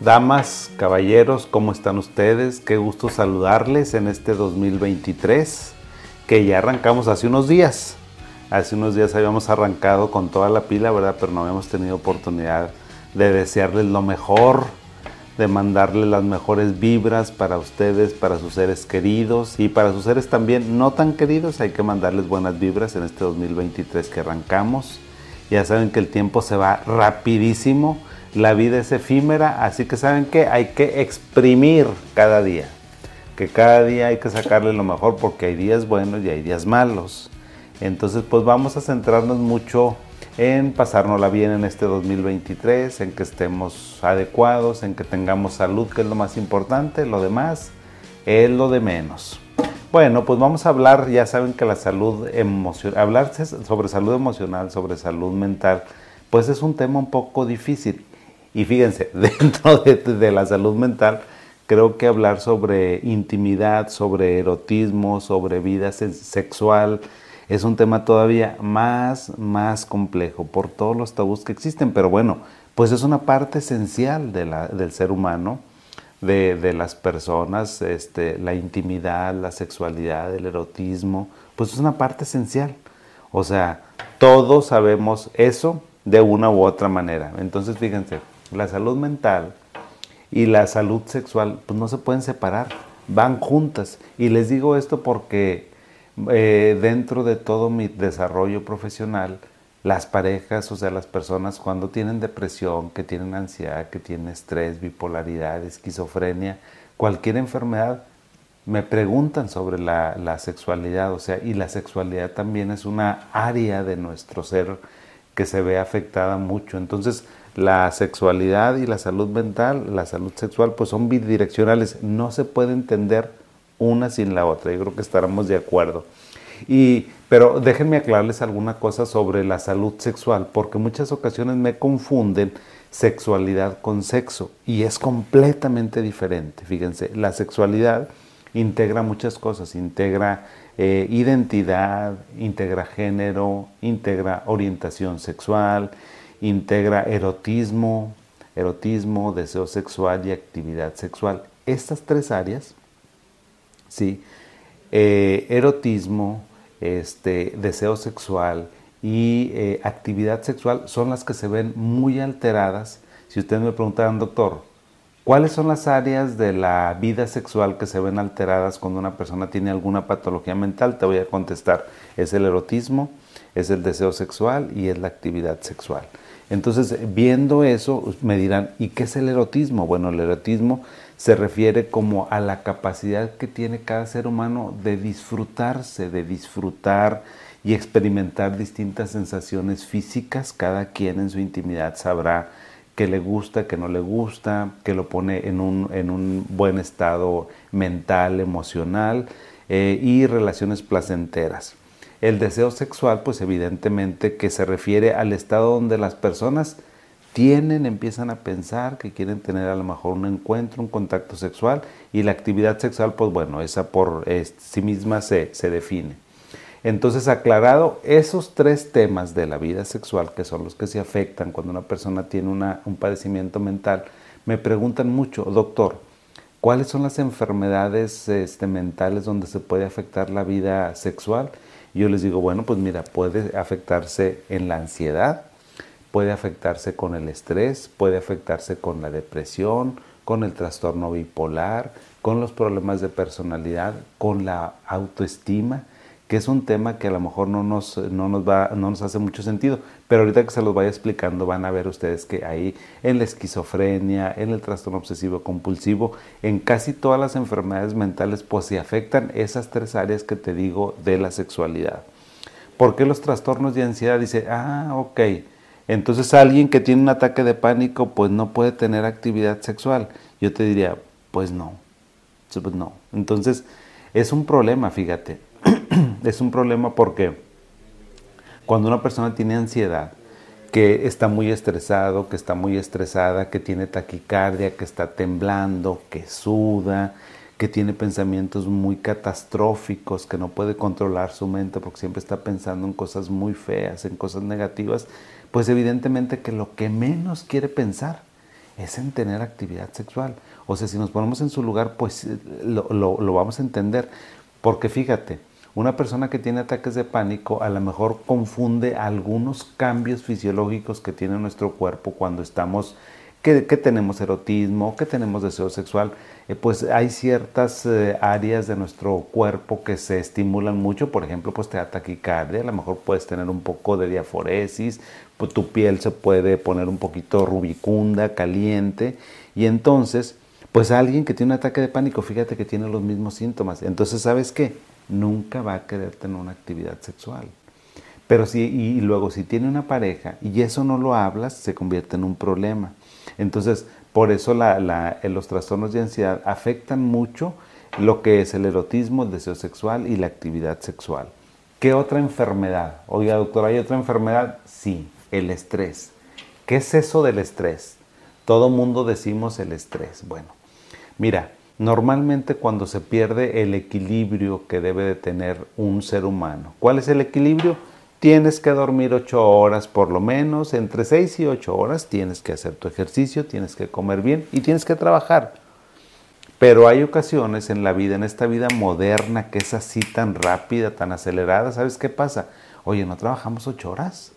Damas, caballeros, ¿cómo están ustedes? Qué gusto saludarles en este 2023 que ya arrancamos hace unos días. Hace unos días habíamos arrancado con toda la pila, ¿verdad? Pero no habíamos tenido oportunidad de desearles lo mejor, de mandarles las mejores vibras para ustedes, para sus seres queridos y para sus seres también no tan queridos. Hay que mandarles buenas vibras en este 2023 que arrancamos. Ya saben que el tiempo se va rapidísimo la vida es efímera, así que saben que hay que exprimir cada día, que cada día hay que sacarle lo mejor porque hay días buenos y hay días malos. Entonces pues vamos a centrarnos mucho en pasárnosla bien en este 2023, en que estemos adecuados, en que tengamos salud, que es lo más importante, lo demás es lo de menos. Bueno, pues vamos a hablar, ya saben que la salud emocional, hablar sobre salud emocional, sobre salud mental, pues es un tema un poco difícil. Y fíjense, dentro de, la salud mental, creo que hablar sobre intimidad, sobre erotismo, sobre vida sexual, es un tema todavía más, más complejo por todos los tabús que existen. Pero bueno, pues es una parte esencial de la, del ser humano, de, de, las personas, este, la intimidad, la sexualidad, el erotismo, pues es una parte esencial. O sea, todos sabemos eso de una u otra manera. Entonces, fíjense, la salud mental y la salud sexual pues no se pueden separar, van juntas. Y les digo esto porque eh, dentro de todo mi desarrollo profesional, las parejas, o sea, las personas cuando tienen depresión, que tienen ansiedad, que tienen estrés, bipolaridad, esquizofrenia, cualquier enfermedad, me preguntan sobre la, la, sexualidad, o sea, y la sexualidad también es una área de nuestro ser que se ve afectada mucho. Entonces, la sexualidad y la salud mental, la salud sexual, pues son bidireccionales. No se puede entender una sin la otra. Yo creo que estaremos de acuerdo. Y, pero déjenme aclararles alguna cosa sobre la salud sexual, porque muchas ocasiones me confunden sexualidad con sexo y es completamente diferente. Fíjense, la sexualidad integra muchas cosas, integra eh, identidad, integra género, integra orientación sexual, integra erotismo, erotismo, deseo sexual y actividad sexual. Estas tres áreas, ¿sí? Eh, erotismo, este, deseo sexual y eh, actividad sexual son las que se ven muy alteradas. Si ustedes me preguntaran, doctor, ¿cuáles son las áreas de la vida sexual que se ven alteradas cuando una persona tiene alguna patología mental? Te voy a contestar, es el erotismo, es el deseo sexual y es la actividad sexual. Entonces, viendo eso, me dirán, ¿y qué es el erotismo? Bueno, el erotismo se refiere como a la capacidad que tiene cada ser humano de disfrutarse, de disfrutar y experimentar distintas sensaciones físicas. Cada quien en su intimidad sabrá qué le gusta, qué no le gusta, qué lo pone en un, buen estado mental, emocional eh, y relaciones placenteras. El deseo sexual, pues evidentemente que se refiere al estado donde las personas tienen, empiezan a pensar que quieren tener a lo mejor un encuentro, un contacto sexual y la actividad sexual, pues bueno, esa por sí misma se, define. Entonces, aclarado esos tres temas de la vida sexual, que son los que se afectan cuando una persona tiene un padecimiento mental, me preguntan mucho, doctor, ¿cuáles son las enfermedades este, mentales donde se puede afectar la vida sexual? yo les digo, bueno, pues mira, puede afectarse en la ansiedad, puede afectarse con el estrés, puede afectarse con la depresión, con el trastorno bipolar, con los problemas de personalidad, con la autoestima que es un tema que a lo mejor no nos, no nos, va, no nos hace mucho sentido, pero ahorita que se los vaya explicando van a ver ustedes que ahí en la esquizofrenia, en el trastorno obsesivo compulsivo, en casi todas las enfermedades mentales, pues se afectan esas tres áreas que te digo de la sexualidad. ¿Por qué los trastornos de ansiedad? Dice, ah, ok, entonces alguien que tiene un ataque de pánico, pues no puede tener actividad sexual. Yo te diría, pues no, pues no. Entonces, es un problema, fíjate es un problema porque cuando una persona tiene ansiedad, que está muy estresado, que está muy estresada, que tiene taquicardia, que está temblando, que suda, que tiene pensamientos muy catastróficos, que no puede controlar su mente porque siempre está pensando en cosas muy feas, en cosas negativas, pues evidentemente que lo que menos quiere pensar es en tener actividad sexual. O sea, si nos ponemos en su lugar, pues eh, lo, lo vamos a entender. Porque fíjate, una persona que tiene ataques de pánico a lo mejor confunde algunos cambios fisiológicos que tiene nuestro cuerpo cuando estamos que, tenemos erotismo, que tenemos deseo sexual, eh, pues hay ciertas eh, áreas de nuestro cuerpo que se estimulan mucho, por ejemplo, pues te da taquicardia, a lo mejor puedes tener un poco de diaforesis, pues tu piel se puede poner un poquito rubicunda, caliente, y entonces, pues alguien que tiene un ataque de pánico, fíjate que tiene los mismos síntomas, entonces, ¿sabes qué? Nunca va a querer tener una actividad sexual. Pero si, y luego si tiene una pareja y eso no lo hablas, se convierte en un problema. Entonces, por eso los trastornos de ansiedad afectan mucho lo que es el erotismo, el deseo sexual y la actividad sexual. ¿Qué otra enfermedad? Oiga, doctor, ¿hay otra enfermedad? Sí, el estrés. ¿Qué es eso del estrés? Todo mundo decimos el estrés. Bueno, mira, normalmente cuando se pierde el equilibrio que debe de tener un ser humano, ¿cuál es el equilibrio? Tienes que dormir ocho horas por lo menos, entre seis y ocho horas tienes que hacer tu ejercicio, tienes que comer bien y tienes que trabajar. Pero hay ocasiones en la vida, en esta vida moderna que es así tan rápida, tan acelerada, ¿sabes qué pasa? Oye, ¿no trabajamos ocho horas?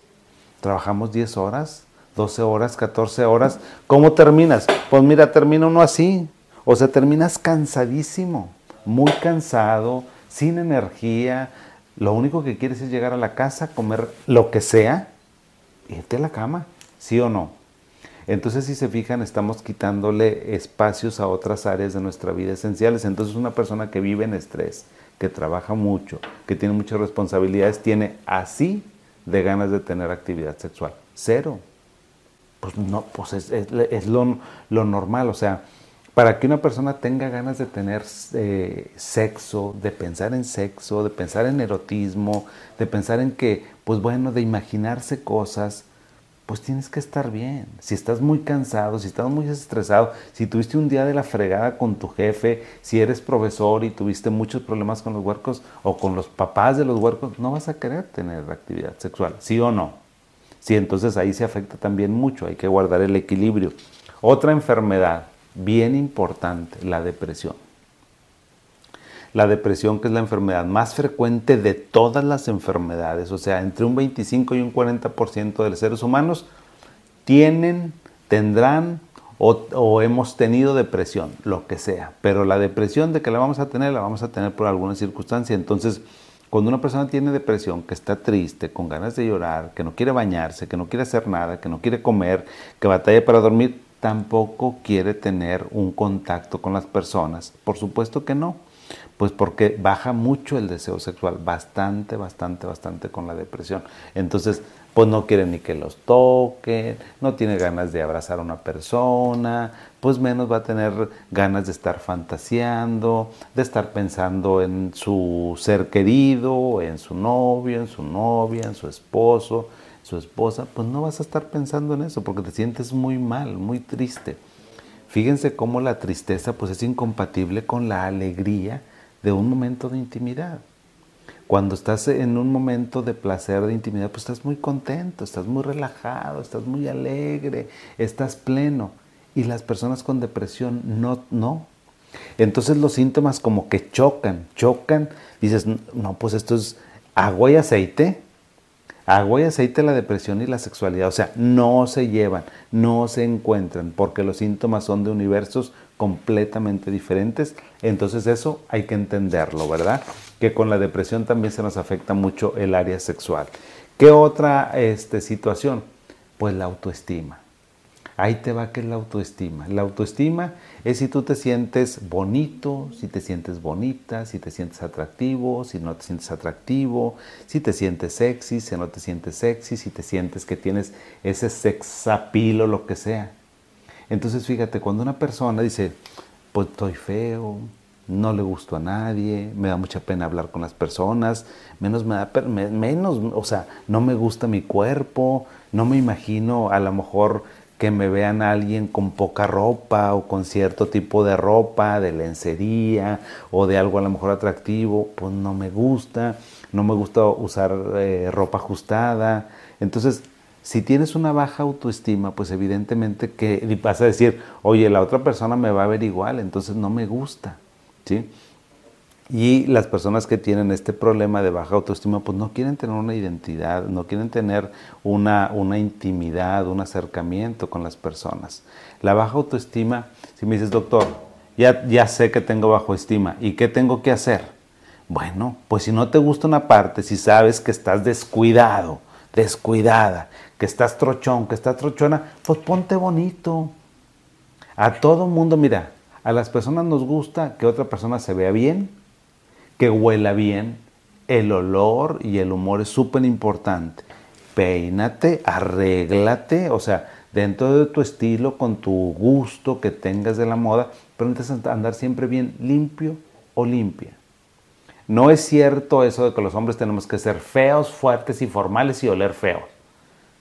¿Trabajamos diez horas? ¿12 horas? ¿14 horas? ¿Cómo terminas? Pues mira, termina uno así. O sea, terminas cansadísimo, muy cansado, sin energía, lo único que quieres es llegar a la casa, comer lo que sea, irte a la cama, ¿sí o no? Entonces, si se fijan, estamos quitándole espacios a otras áreas de nuestra vida esenciales. Entonces, una persona que vive en estrés, que trabaja mucho, que tiene muchas responsabilidades, tiene así de ganas de tener actividad sexual. Cero. Pues no, pues es, lo, lo normal. O sea, para que una persona tenga ganas de tener eh, sexo, de pensar en sexo, de pensar en erotismo, de pensar en que, pues bueno, de imaginarse cosas, pues tienes que estar bien. Si estás muy cansado, si estás muy estresado, si tuviste un día de la fregada con tu jefe, si eres profesor y tuviste muchos problemas con los huercos o con los papás de los huercos, no vas a querer tener actividad sexual, ¿sí o no? Sí, entonces ahí se afecta también mucho, hay que guardar el equilibrio. Otra enfermedad bien importante, la depresión. La depresión, que es la enfermedad más frecuente de todas las enfermedades, o sea, entre un 25 y un 40% de los seres humanos tienen, tendrán o, o, hemos tenido depresión, lo que sea. Pero la depresión de que la vamos a tener, la vamos a tener por alguna circunstancia. Entonces, cuando una persona tiene depresión, que está triste, con ganas de llorar, que no quiere bañarse, que no quiere hacer nada, que no quiere comer, que batalla para dormir, tampoco quiere tener un contacto con las personas. Por supuesto que no, pues porque baja mucho el deseo sexual, bastante, bastante, bastante con la depresión. Entonces, pues no quiere ni que los toquen, no tiene ganas de abrazar a una persona, pues menos va a tener ganas de estar fantaseando, de estar pensando en su ser querido, en su novio, en su novia, en su esposo su esposa, pues no vas a estar pensando en eso porque te sientes muy mal, muy triste. Fíjense cómo la tristeza pues es incompatible con la alegría de un momento de intimidad. Cuando estás en un momento de placer, de intimidad, pues estás muy contento, estás muy relajado, estás muy alegre, estás pleno. Y las personas con depresión no, no. Entonces los síntomas como que chocan, chocan. Dices, no, pues esto es agua y aceite Agua y aceite, la depresión y la sexualidad, o sea, no se llevan, no se encuentran, porque los síntomas son de universos completamente diferentes. Entonces eso hay que entenderlo, ¿verdad? Que con la depresión también se nos afecta mucho el área sexual. ¿Qué otra este, situación? Pues la autoestima. Ahí te va que es la autoestima. La autoestima es si tú te sientes bonito, si te sientes bonita, si te sientes atractivo, si no te sientes atractivo, si te sientes sexy, si no te sientes sexy, si te sientes que tienes ese sex appeal o lo que sea. Entonces fíjate, cuando una persona dice, pues estoy feo, no le gusto a nadie, me da mucha pena hablar con las personas, menos me da, menos, o sea, no me gusta mi cuerpo, no me imagino a lo mejor que me vean a alguien con poca ropa o con cierto tipo de ropa, de lencería o de algo a lo mejor atractivo, pues no me gusta, no me gusta usar eh, ropa ajustada. Entonces, si tienes una baja autoestima, pues evidentemente que vas a decir, oye, la otra persona me va a ver igual, entonces no me gusta, ¿sí? Y las personas que tienen este problema de baja autoestima, pues no quieren tener una identidad, no quieren tener una, una intimidad, un acercamiento con las personas. La baja autoestima, si me dices, doctor, ya, ya sé que tengo baja estima, ¿y qué tengo que hacer? Bueno, pues si no te gusta una parte, si sabes que estás descuidado, descuidada, que estás trochón, que estás trochona, pues ponte bonito. A todo mundo, mira, a las personas nos gusta que otra persona se vea bien, que huela bien. El olor y el humor es súper importante. Peínate, arréglate, o sea, dentro de tu estilo, con tu gusto que tengas de la moda, pero necesitas andar siempre bien limpio o limpia. No es cierto eso de que los hombres tenemos que ser feos, fuertes y formales y oler feos.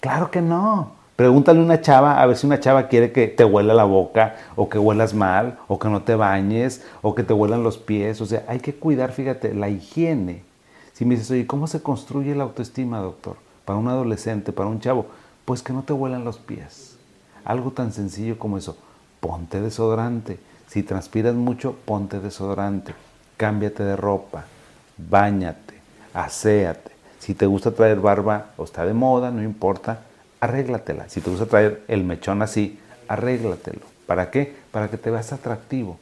Claro que no. Pregúntale a una chava a ver si una chava quiere que te huela la boca o que huelas mal o que no te bañes o que te huelan los pies. O sea, hay que cuidar, fíjate, la higiene. Si me dices, oye, ¿cómo se construye la autoestima, doctor? Para un adolescente, para un chavo. Pues que no te huelan los pies. Algo tan sencillo como eso. Ponte desodorante. Si transpiras mucho, ponte desodorante. Cámbiate de ropa. Báñate. Aséate. Si te gusta traer barba o está de moda, no importa, arréglatela. Si te gusta traer el mechón así, arréglatelo. ¿Para qué? Para que te veas atractivo.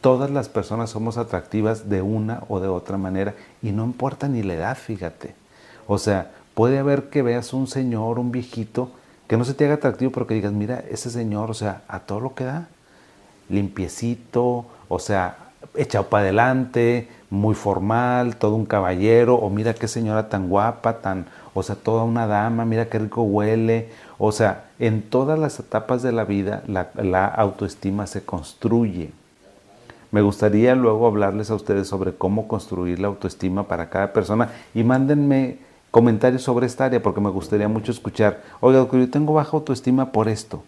Todas las personas somos atractivas de una o de otra manera y no importa ni la edad, fíjate. O sea, puede haber que veas un señor, un viejito, que no se te haga atractivo, pero que digas, mira, ese señor, o sea, a todo lo que da, limpiecito, o sea, echado para adelante, muy formal, todo un caballero, o mira qué señora tan guapa, tan, o sea, toda una dama, mira qué rico huele. O sea, en todas las etapas de la vida la, autoestima se construye. Me gustaría luego hablarles a ustedes sobre cómo construir la autoestima para cada persona y mándenme comentarios sobre esta área porque me gustaría mucho escuchar, oiga, yo tengo baja autoestima por esto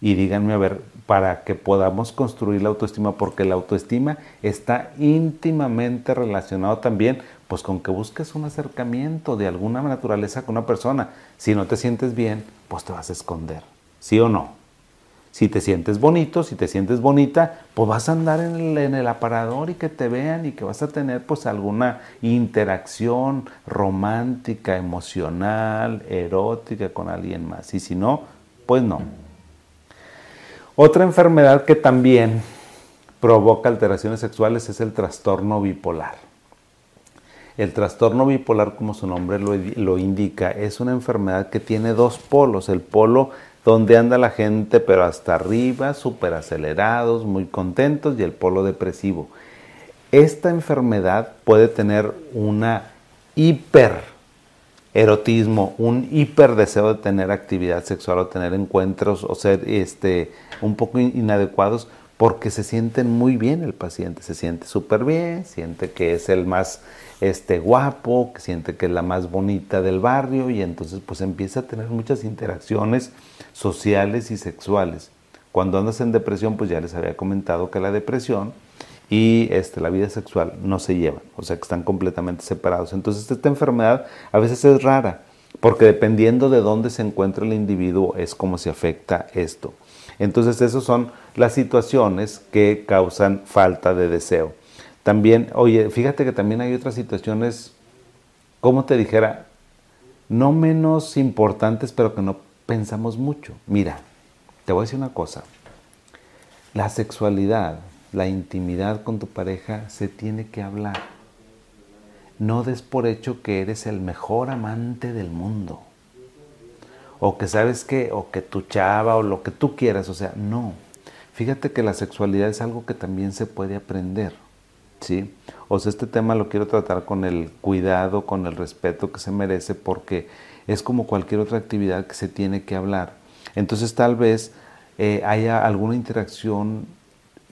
y díganme a ver, para que podamos construir la autoestima, porque la autoestima está íntimamente relacionado también pues con que busques un acercamiento de alguna naturaleza con una persona. Si no te sientes bien, pues te vas a esconder, ¿sí o no? Si te sientes bonito, si te sientes bonita, pues vas a andar en el, aparador y que te vean y que vas a tener pues alguna interacción romántica, emocional, erótica con alguien más. Y si no, pues no. Otra enfermedad que también provoca alteraciones sexuales es el trastorno bipolar. El trastorno bipolar, como su nombre lo, indica, es una enfermedad que tiene dos polos. El polo donde anda la gente, pero hasta arriba, súper acelerados, muy contentos, y el polo depresivo. Esta enfermedad puede tener una hiper erotismo, un hiper deseo de tener actividad sexual o tener encuentros o ser este, un poco inadecuados porque se sienten muy bien el paciente, se siente súper bien, siente que es el más este, guapo, que siente que es la más bonita del barrio y entonces pues empieza a tener muchas interacciones sociales y sexuales. Cuando andas en depresión, pues ya les había comentado que la depresión y este, la vida sexual no se llevan, o sea que están completamente separados. Entonces esta enfermedad a veces es rara, porque dependiendo de dónde se encuentra el individuo es como se afecta esto. Entonces esas son las situaciones que causan falta de deseo. También, oye, fíjate que también hay otras situaciones, como te dijera, no menos importantes, pero que no pensamos mucho. Mira, te voy a decir una cosa. La sexualidad la intimidad con tu pareja se tiene que hablar. No des por hecho que eres el mejor amante del mundo. O que sabes que, o que tu chava, o lo que tú quieras. O sea, no. Fíjate que la sexualidad es algo que también se puede aprender. ¿Sí? O sea, este tema lo quiero tratar con el cuidado, con el respeto que se merece, porque es como cualquier otra actividad que se tiene que hablar. Entonces, tal vez eh, haya alguna interacción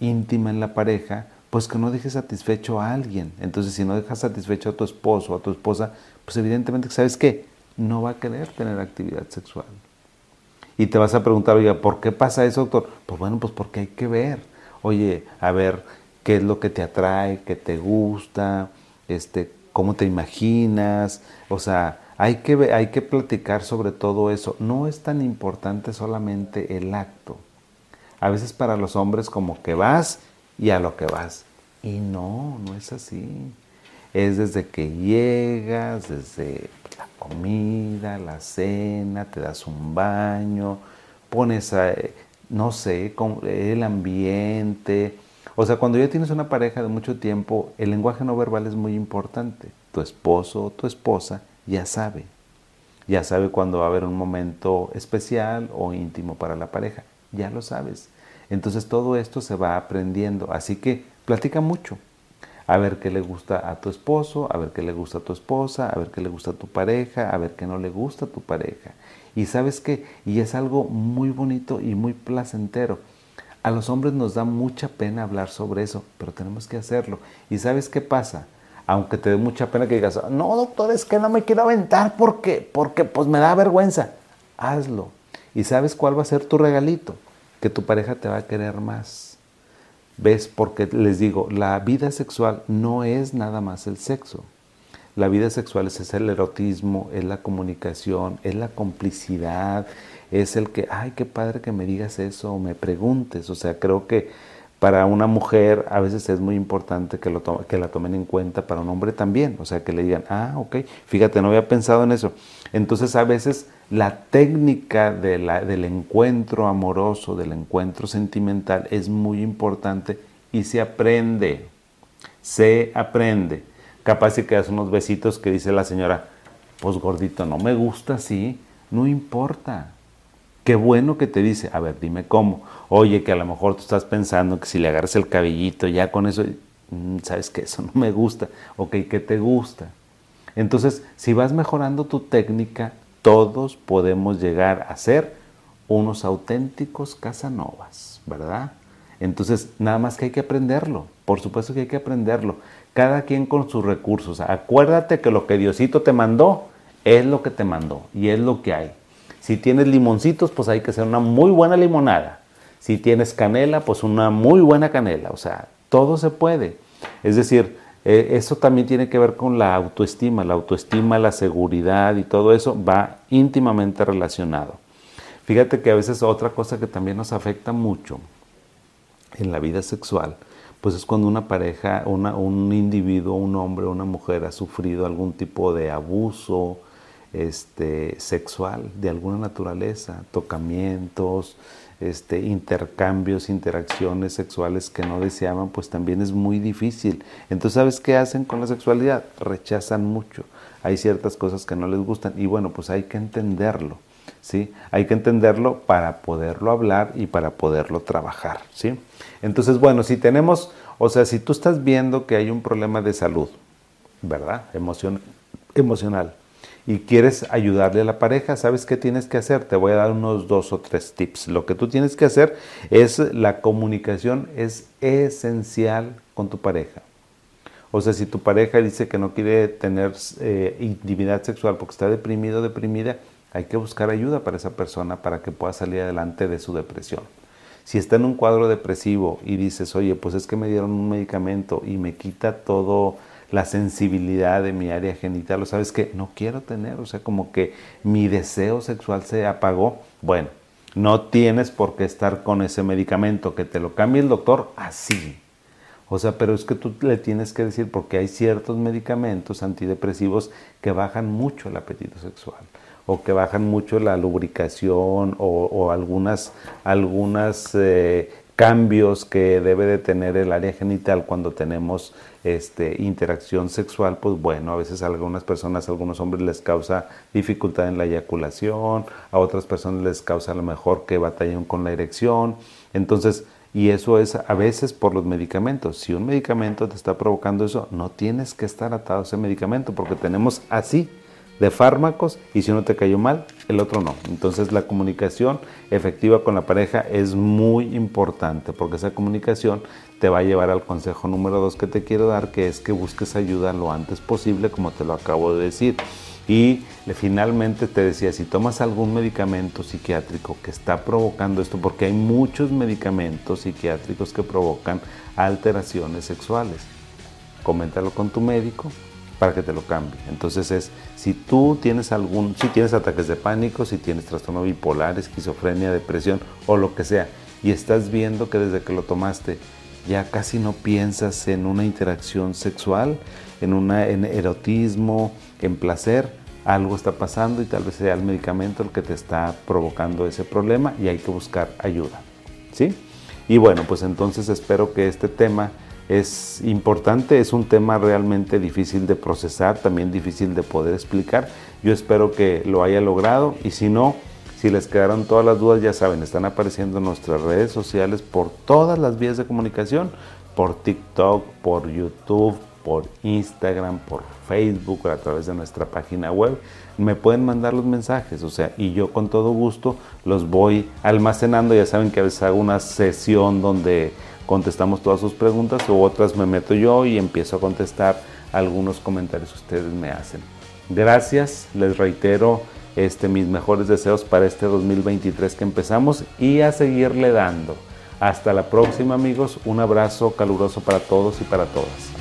íntima en la pareja, pues que no dejes satisfecho a alguien. Entonces, si no dejas satisfecho a tu esposo o a tu esposa, pues evidentemente, ¿sabes qué? No va a querer tener actividad sexual. Y te vas a preguntar, oiga, ¿por qué pasa eso, doctor? Pues bueno, pues porque hay que ver. Oye, a ver, ¿qué es lo que te atrae, qué te gusta, este, cómo te imaginas? O sea, hay que, hay que platicar sobre todo eso. No es tan importante solamente el acto. A veces para los hombres como que vas y a lo que vas. Y no, no es así. Es desde que llegas, desde la comida, la cena, te das un baño, pones, a, no sé, el ambiente. O sea, cuando ya tienes una pareja de mucho tiempo, el lenguaje no verbal es muy importante. Tu esposo o tu esposa ya sabe. Ya sabe cuando va a haber un momento especial o íntimo para la pareja. Ya lo sabes. Entonces todo esto se va aprendiendo. Así que platica mucho. A ver qué le gusta a tu esposo, a ver qué le gusta a tu esposa, a ver qué le gusta a tu pareja, a ver qué no le gusta a tu pareja. Y sabes qué, y es algo muy bonito y muy placentero. A los hombres nos da mucha pena hablar sobre eso, pero tenemos que hacerlo. ¿Y sabes qué pasa? Aunque te dé mucha pena que digas, no doctor, es que no me quiero aventar porque, porque pues me da vergüenza. Hazlo. ¿Y sabes cuál va a ser tu regalito? que tu pareja te va a querer más. ¿Ves? Porque les digo, la vida sexual no es nada más el sexo. La vida sexual es el erotismo, es la comunicación, es la complicidad, es el que, ay, qué padre que me digas eso o me preguntes. O sea, creo que para una mujer a veces es muy importante que, lo que la tomen en cuenta, para un hombre también, o sea, que le digan, ah, ok, fíjate, no había pensado en eso. Entonces a veces la técnica del encuentro amoroso, del encuentro sentimental es muy importante y se aprende, se aprende. Capaz si quedas unos besitos que dice la señora, pues gordito, no me gusta así, no importa, Qué bueno que te dice, a ver, dime cómo. Oye, que a lo mejor tú estás pensando que si le agarras el cabellito, ya con eso, mm, sabes que eso no me gusta. Ok, ¿qué te gusta? Entonces, si vas mejorando tu técnica, todos podemos llegar a ser unos auténticos casanovas, ¿verdad? Entonces, nada más que hay que aprenderlo. Por supuesto que hay que aprenderlo. Cada quien con sus recursos. Acuérdate que lo que Diosito te mandó es lo que te mandó y es lo que hay. Si tienes limoncitos, pues hay que hacer una muy buena limonada. Si tienes canela, pues una muy buena canela. O sea, todo se puede. Es decir, eh, eso también tiene que ver con la autoestima. La autoestima, la seguridad y todo eso va íntimamente relacionado. Fíjate que a veces otra cosa que también nos afecta mucho en la vida sexual, pues es cuando una pareja, un individuo, un hombre una mujer ha sufrido algún tipo de abuso, este, sexual de alguna naturaleza, tocamientos, este, intercambios, interacciones sexuales que no deseaban, pues también es muy difícil. Entonces, ¿sabes qué hacen con la sexualidad? Rechazan mucho. Hay ciertas cosas que no les gustan y bueno, pues hay que entenderlo. ¿Sí? Hay que entenderlo para poderlo hablar y para poderlo trabajar, ¿sí? Entonces, bueno, si tenemos, o sea, si tú estás viendo que hay un problema de salud, ¿verdad? emocional, y quieres ayudarle a la pareja, ¿sabes qué tienes que hacer? Te voy a dar unos dos o tres tips. Lo que tú tienes que hacer es la comunicación es esencial con tu pareja. O sea, si tu pareja dice que no quiere tener eh, intimidad sexual porque está deprimido o deprimida, hay que buscar ayuda para esa persona para que pueda salir adelante de su depresión. Si está en un cuadro depresivo y dices, oye, pues es que me dieron un medicamento y me quita todo la sensibilidad de mi área genital, o sabes que no quiero tener, o sea, como que mi deseo sexual se apagó. Bueno, no tienes por qué estar con ese medicamento, que te lo cambie el doctor así. O sea, pero es que tú le tienes que decir, porque hay ciertos medicamentos antidepresivos que bajan mucho el apetito sexual o que bajan mucho la lubricación o, algunas, algunas eh, cambios que debe de tener el área genital cuando tenemos este, interacción sexual, pues bueno, a veces a algunas personas, a algunos hombres les causa dificultad en la eyaculación, a otras personas les causa a lo mejor que batallan con la erección. Entonces, y eso es a veces por los medicamentos. Si un medicamento te está provocando eso, no tienes que estar atado ese medicamento porque tenemos así de fármacos y si uno te cayó mal, el otro no. Entonces la comunicación efectiva con la pareja es muy importante porque esa comunicación te va a llevar al consejo número dos que te quiero dar, que es que busques ayuda lo antes posible, como te lo acabo de decir. Y finalmente te decía, si tomas algún medicamento psiquiátrico que está provocando esto, porque hay muchos medicamentos psiquiátricos que provocan alteraciones sexuales, coméntalo con tu médico para que te lo cambie. Entonces es, si tú tienes algún, si tienes ataques de pánico, si tienes trastorno bipolar, esquizofrenia, depresión o lo que sea, y estás viendo que desde que lo tomaste ya casi no piensas en una interacción sexual, en, una, en erotismo, en placer, algo está pasando y tal vez sea el medicamento el que te está provocando ese problema y hay que buscar ayuda. ¿Sí? Y bueno, pues entonces espero que este tema es importante, es un tema realmente difícil de procesar, también difícil de poder explicar. Yo espero que lo haya logrado y si no, si les quedaron todas las dudas, ya saben, están apareciendo en nuestras redes sociales por todas las vías de comunicación, por TikTok, por YouTube, por Instagram, por Facebook, a través de nuestra página web. Me pueden mandar los mensajes, o sea, y yo con todo gusto los voy almacenando. Ya saben que a veces hago una sesión donde contestamos todas sus preguntas o otras me meto yo y empiezo a contestar algunos comentarios que ustedes me hacen. Gracias, les reitero este, mis mejores deseos para este 2023 que empezamos y a seguirle dando. Hasta la próxima amigos, un abrazo caluroso para todos y para todas.